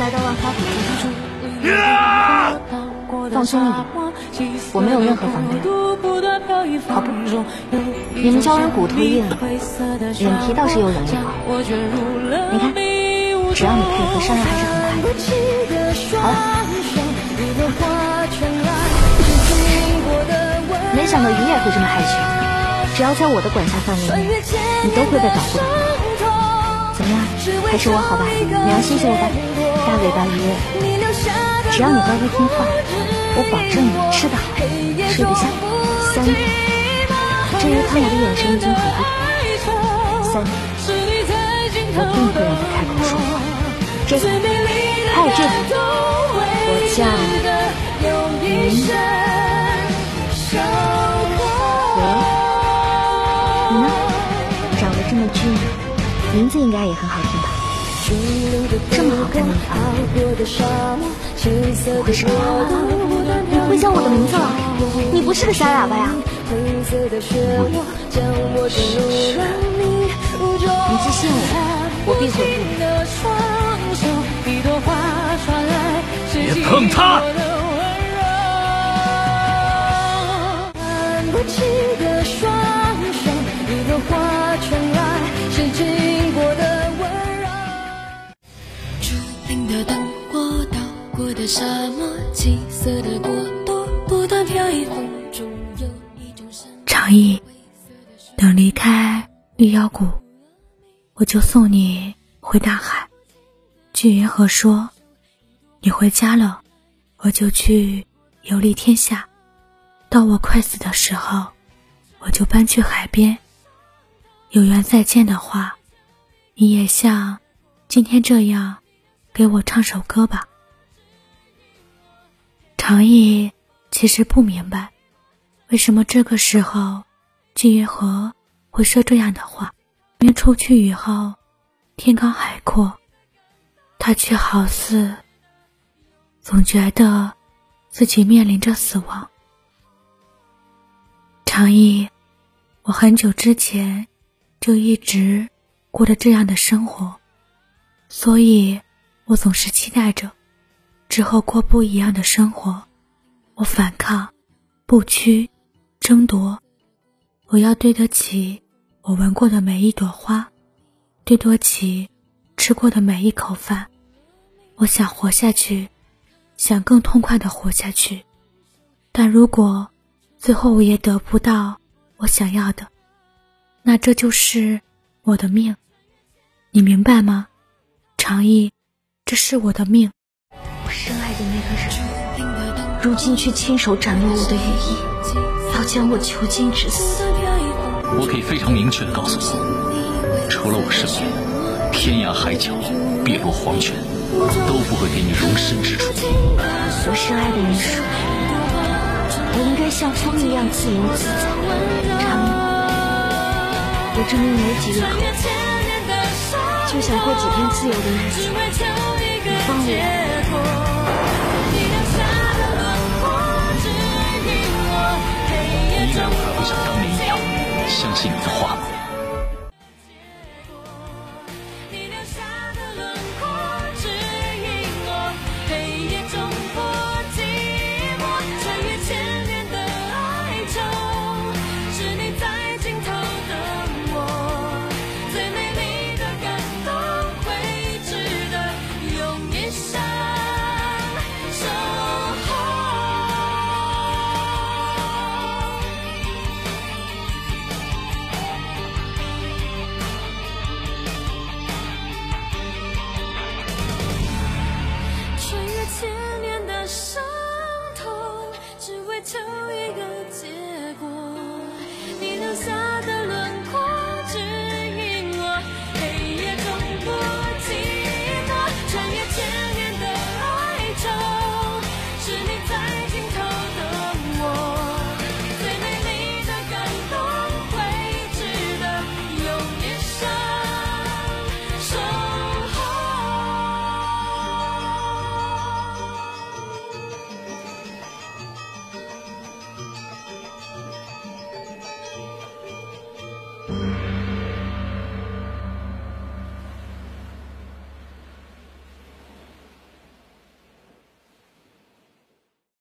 来到万花谷之中，放松一点，我没有任何防备。好不，你们鲛人骨头硬，脸皮倒是又软又薄。你看，只要你配合，伤人还是很快的。好了，没想到鱼也会这么害羞。只要在我的。管辖范围内，你都会被保护的。还是我好吧？你要谢谢我吧，大尾巴鱼。只要你乖乖听话，我保证你吃得好，睡得香。三天，至于看我的眼神已经很不好。三天，我并不让他开口说话。这个，还有这个，我叫名字应该也很好听吧？这么好看的你。我会说话，你会叫我的名字了。你不是个小哑巴呀！你寄信我，我必回复。别碰他！长意，等离开绿妖谷，我就送你回大海。巨云河说：“你回家了，我就去游历天下。到我快死的时候，我就搬去海边。有缘再见的话，你也像今天这样，给我唱首歌吧。”长意其实不明白，为什么这个时候，季云河会说这样的话。明出去以后，天高海阔，他却好似总觉得自己面临着死亡。长意，我很久之前就一直过着这样的生活，所以我总是期待着。之后过不一样的生活，我反抗，不屈，争夺。我要对得起我闻过的每一朵花，对得起吃过的每一口饭。我想活下去，想更痛快的活下去。但如果最后我也得不到我想要的，那这就是我的命。你明白吗？长意，这是我的命。我深爱的那个人，如今却亲手斩落我的羽翼，要将我囚禁致死。我可以非常明确的告诉你，除了我身边，天涯海角、碧落黄泉，都不会给你容身之处。我深爱的人说，我应该像风一样自由自在。长影，我这命没几日好，就想过几天自由的日子，你放我。你以为我还会像当年一样相信你的话吗？to